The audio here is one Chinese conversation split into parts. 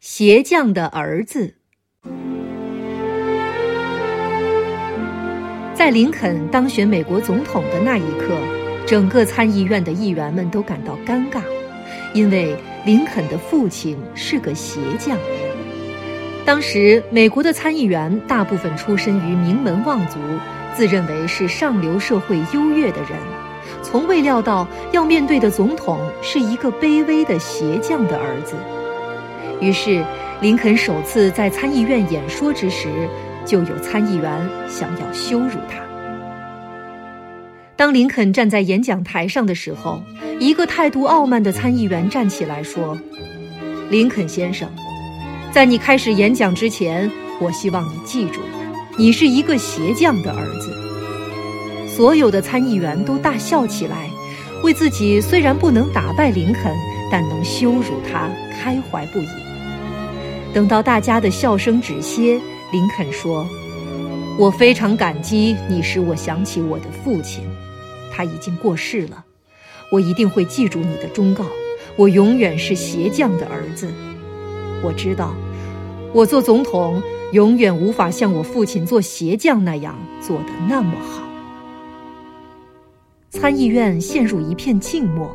鞋匠的儿子。在林肯当选美国总统的那一刻，整个参议院的议员们都感到尴尬，因为林肯的父亲是个鞋匠。当时，美国的参议员大部分出身于名门望族，自认为是上流社会优越的人，从未料到要面对的总统是一个卑微的鞋匠的儿子。于是，林肯首次在参议院演说之时，就有参议员想要羞辱他。当林肯站在演讲台上的时候，一个态度傲慢的参议员站起来说：“林肯先生，在你开始演讲之前，我希望你记住，你是一个鞋匠的儿子。”所有的参议员都大笑起来，为自己虽然不能打败林肯，但能羞辱他开怀不已。等到大家的笑声止歇，林肯说：“我非常感激你，使我想起我的父亲，他已经过世了。我一定会记住你的忠告，我永远是鞋匠的儿子。我知道，我做总统永远无法像我父亲做鞋匠那样做得那么好。”参议院陷入一片静默，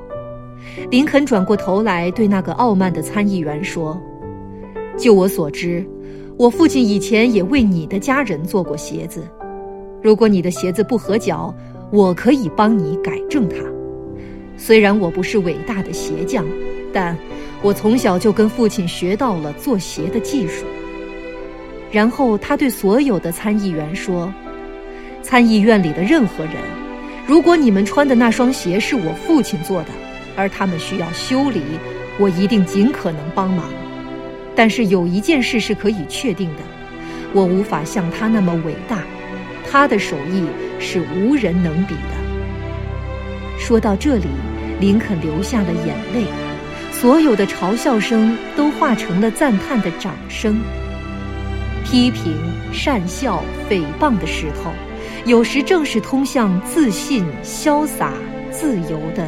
林肯转过头来对那个傲慢的参议员说。就我所知，我父亲以前也为你的家人做过鞋子。如果你的鞋子不合脚，我可以帮你改正它。虽然我不是伟大的鞋匠，但我从小就跟父亲学到了做鞋的技术。然后他对所有的参议员说：“参议院里的任何人，如果你们穿的那双鞋是我父亲做的，而他们需要修理，我一定尽可能帮忙。”但是有一件事是可以确定的，我无法像他那么伟大，他的手艺是无人能比的。说到这里，林肯流下了眼泪，所有的嘲笑声都化成了赞叹的掌声。批评、善笑、诽谤的石头，有时正是通向自信、潇洒、自由的